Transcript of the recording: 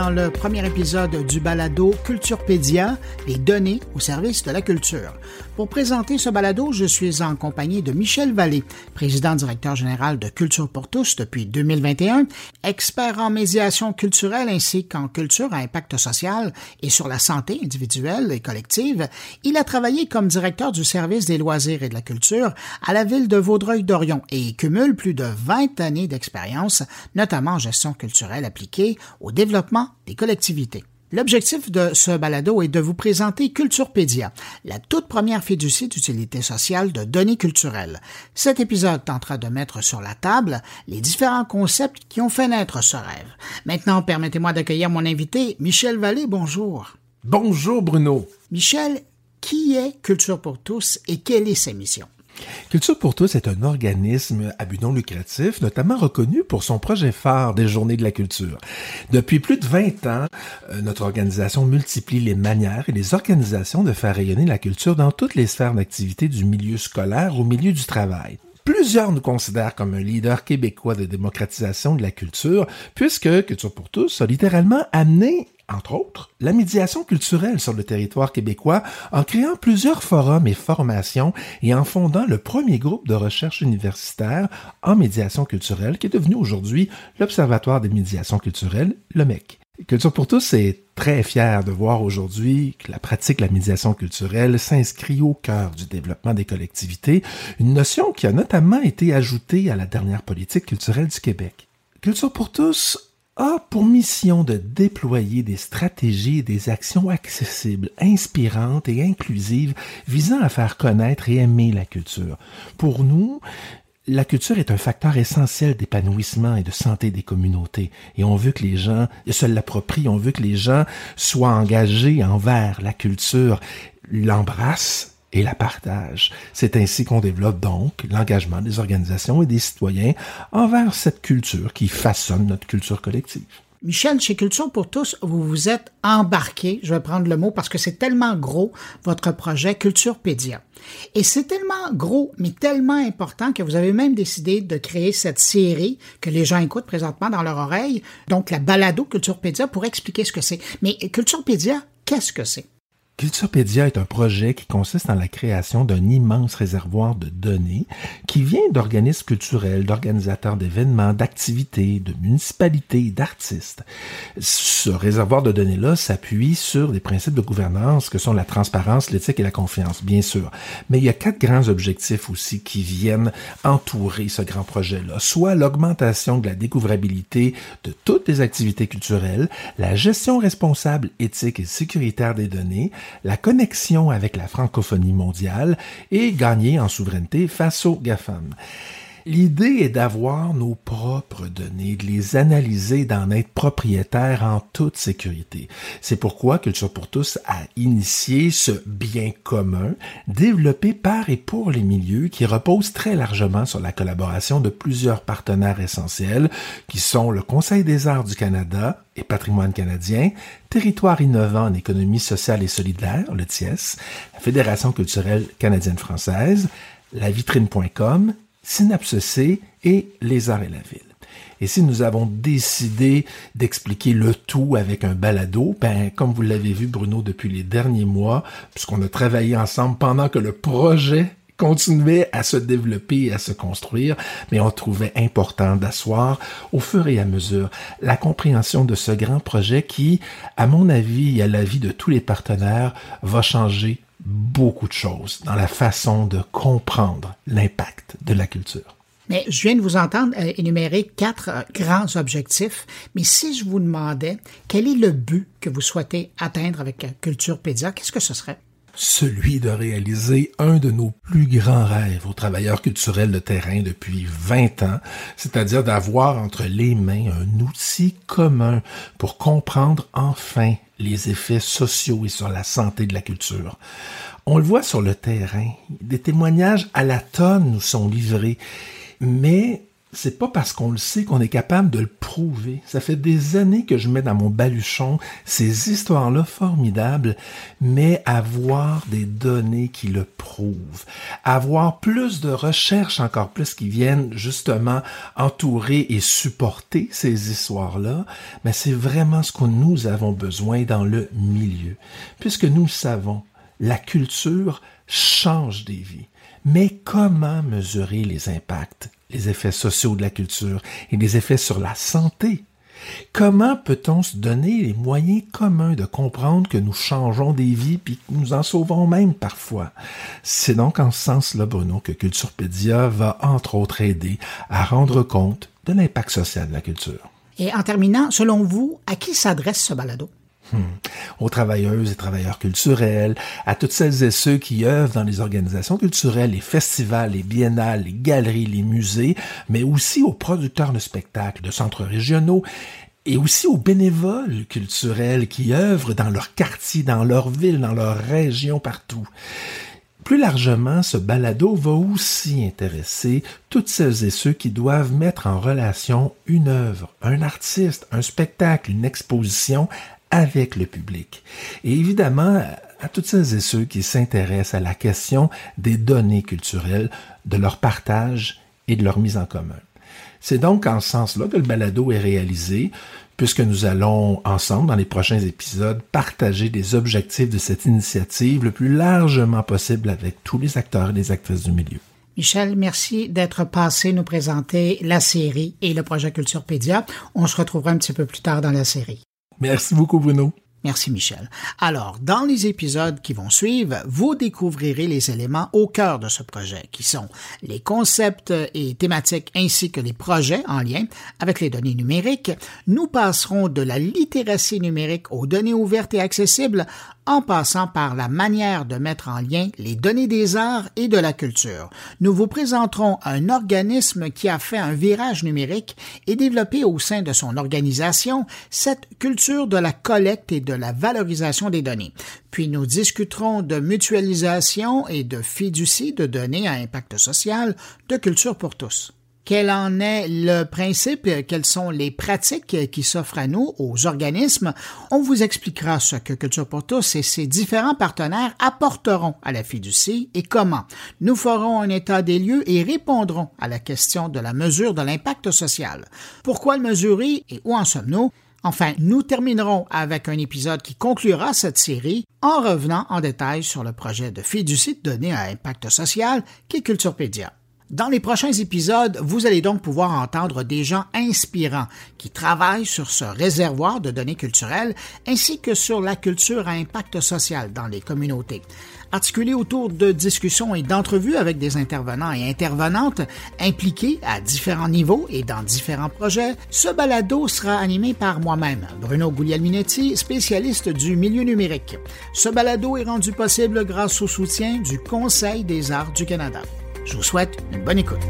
dans le premier épisode du balado Culturepédia, les données au service de la culture. Pour présenter ce balado, je suis en compagnie de Michel Vallée, président directeur général de Culture pour tous depuis 2021, expert en médiation culturelle ainsi qu'en culture à impact social et sur la santé individuelle et collective. Il a travaillé comme directeur du service des loisirs et de la culture à la ville de Vaudreuil-Dorion et cumule plus de 20 années d'expérience, notamment en gestion culturelle appliquée au développement des collectivités. L'objectif de ce balado est de vous présenter Culturepédia, la toute première fiducie d'utilité sociale de données culturelles. Cet épisode tentera de mettre sur la table les différents concepts qui ont fait naître ce rêve. Maintenant, permettez-moi d'accueillir mon invité, Michel Vallée. Bonjour. Bonjour Bruno. Michel, qui est Culture pour tous et quelle est sa mission? Culture pour tous est un organisme à but non lucratif, notamment reconnu pour son projet phare des Journées de la culture. Depuis plus de 20 ans, euh, notre organisation multiplie les manières et les organisations de faire rayonner la culture dans toutes les sphères d'activité du milieu scolaire au milieu du travail. Plusieurs nous considèrent comme un leader québécois de démocratisation de la culture, puisque Culture pour tous a littéralement amené entre autres, la médiation culturelle sur le territoire québécois en créant plusieurs forums et formations et en fondant le premier groupe de recherche universitaire en médiation culturelle qui est devenu aujourd'hui l'Observatoire des médiations culturelles, le MEC. Culture pour tous est très fier de voir aujourd'hui que la pratique de la médiation culturelle s'inscrit au cœur du développement des collectivités, une notion qui a notamment été ajoutée à la dernière politique culturelle du Québec. Culture pour tous a pour mission de déployer des stratégies et des actions accessibles, inspirantes et inclusives visant à faire connaître et aimer la culture. Pour nous, la culture est un facteur essentiel d'épanouissement et de santé des communautés. Et on veut que les gens se l'approprient, on veut que les gens soient engagés envers la culture, l'embrassent et la partage. C'est ainsi qu'on développe donc l'engagement des organisations et des citoyens envers cette culture qui façonne notre culture collective. Michel, chez Culture pour tous, vous vous êtes embarqué, je vais prendre le mot parce que c'est tellement gros, votre projet Culturepédia. Et c'est tellement gros, mais tellement important que vous avez même décidé de créer cette série que les gens écoutent présentement dans leur oreille, donc la balado Culturepédia pour expliquer ce que c'est. Mais Culturepédia, qu'est-ce que c'est? Culturepédia est un projet qui consiste en la création d'un immense réservoir de données qui vient d'organismes culturels, d'organisateurs d'événements, d'activités, de municipalités d'artistes. Ce réservoir de données-là s'appuie sur des principes de gouvernance que sont la transparence, l'éthique et la confiance, bien sûr. Mais il y a quatre grands objectifs aussi qui viennent entourer ce grand projet-là, soit l'augmentation de la découvrabilité de toutes les activités culturelles, la gestion responsable, éthique et sécuritaire des données, la connexion avec la francophonie mondiale et gagner en souveraineté face aux GAFAM. L'idée est d'avoir nos propres données, de les analyser, d'en être propriétaire en toute sécurité. C'est pourquoi Culture pour tous a initié ce bien commun développé par et pour les milieux qui repose très largement sur la collaboration de plusieurs partenaires essentiels qui sont le Conseil des arts du Canada et Patrimoine canadien, Territoire innovant en économie sociale et solidaire, le TIES, la Fédération culturelle canadienne-française, la vitrine.com Synapse C et Les Arts et la Ville. Et si nous avons décidé d'expliquer le tout avec un balado, ben, comme vous l'avez vu, Bruno, depuis les derniers mois, puisqu'on a travaillé ensemble pendant que le projet continuait à se développer et à se construire, mais on trouvait important d'asseoir au fur et à mesure la compréhension de ce grand projet qui, à mon avis et à l'avis de tous les partenaires, va changer beaucoup de choses dans la façon de comprendre l'impact de la culture. Mais je viens de vous entendre euh, énumérer quatre euh, grands objectifs. Mais si je vous demandais quel est le but que vous souhaitez atteindre avec Culture Pédia, qu'est-ce que ce serait? Celui de réaliser un de nos plus grands rêves aux travailleurs culturels de terrain depuis 20 ans, c'est-à-dire d'avoir entre les mains un outil commun pour comprendre enfin les effets sociaux et sur la santé de la culture. On le voit sur le terrain. Des témoignages à la tonne nous sont livrés. Mais c'est pas parce qu'on le sait qu'on est capable de le prouver. Ça fait des années que je mets dans mon baluchon ces histoires-là formidables, mais avoir des données qui le prouvent, avoir plus de recherches encore plus qui viennent justement entourer et supporter ces histoires-là, mais c'est vraiment ce que nous avons besoin dans le milieu. Puisque nous savons, la culture change des vies. Mais comment mesurer les impacts, les effets sociaux de la culture et les effets sur la santé? Comment peut-on se donner les moyens communs de comprendre que nous changeons des vies puis que nous en sauvons même parfois? C'est donc en ce sens-là, Bruno, que Culturepédia va entre autres aider à rendre compte de l'impact social de la culture. Et en terminant, selon vous, à qui s'adresse ce balado? Hmm. Aux travailleuses et travailleurs culturels, à toutes celles et ceux qui œuvrent dans les organisations culturelles, les festivals, les biennales, les galeries, les musées, mais aussi aux producteurs de spectacles, de centres régionaux et aussi aux bénévoles culturels qui œuvrent dans leur quartier, dans leur ville, dans leur région, partout. Plus largement, ce balado va aussi intéresser toutes celles et ceux qui doivent mettre en relation une œuvre, un artiste, un spectacle, une exposition avec le public. Et évidemment, à toutes celles et ceux qui s'intéressent à la question des données culturelles, de leur partage et de leur mise en commun. C'est donc en ce sens-là que le balado est réalisé, puisque nous allons ensemble, dans les prochains épisodes, partager des objectifs de cette initiative le plus largement possible avec tous les acteurs et les actrices du milieu. Michel, merci d'être passé nous présenter la série et le projet Culturepédia. On se retrouvera un petit peu plus tard dans la série. Merci beaucoup, Bruno. Merci Michel. Alors, dans les épisodes qui vont suivre, vous découvrirez les éléments au cœur de ce projet, qui sont les concepts et thématiques ainsi que les projets en lien avec les données numériques. Nous passerons de la littératie numérique aux données ouvertes et accessibles en passant par la manière de mettre en lien les données des arts et de la culture. Nous vous présenterons un organisme qui a fait un virage numérique et développé au sein de son organisation cette culture de la collecte et de la valorisation des données. Puis nous discuterons de mutualisation et de fiducie de données à impact social de culture pour tous quel en est le principe, quelles sont les pratiques qui s'offrent à nous, aux organismes. On vous expliquera ce que Culture pour et ses différents partenaires apporteront à la fiducie et comment. Nous ferons un état des lieux et répondrons à la question de la mesure de l'impact social. Pourquoi le mesurer et où en sommes-nous? Enfin, nous terminerons avec un épisode qui conclura cette série en revenant en détail sur le projet de fiducie donné à impact social qui est Culturepédia. Dans les prochains épisodes, vous allez donc pouvoir entendre des gens inspirants qui travaillent sur ce réservoir de données culturelles ainsi que sur la culture à impact social dans les communautés. Articulé autour de discussions et d'entrevues avec des intervenants et intervenantes impliqués à différents niveaux et dans différents projets, ce balado sera animé par moi-même, Bruno Guglielminetti, spécialiste du milieu numérique. Ce balado est rendu possible grâce au soutien du Conseil des arts du Canada. Je vous souhaite une bonne écoute.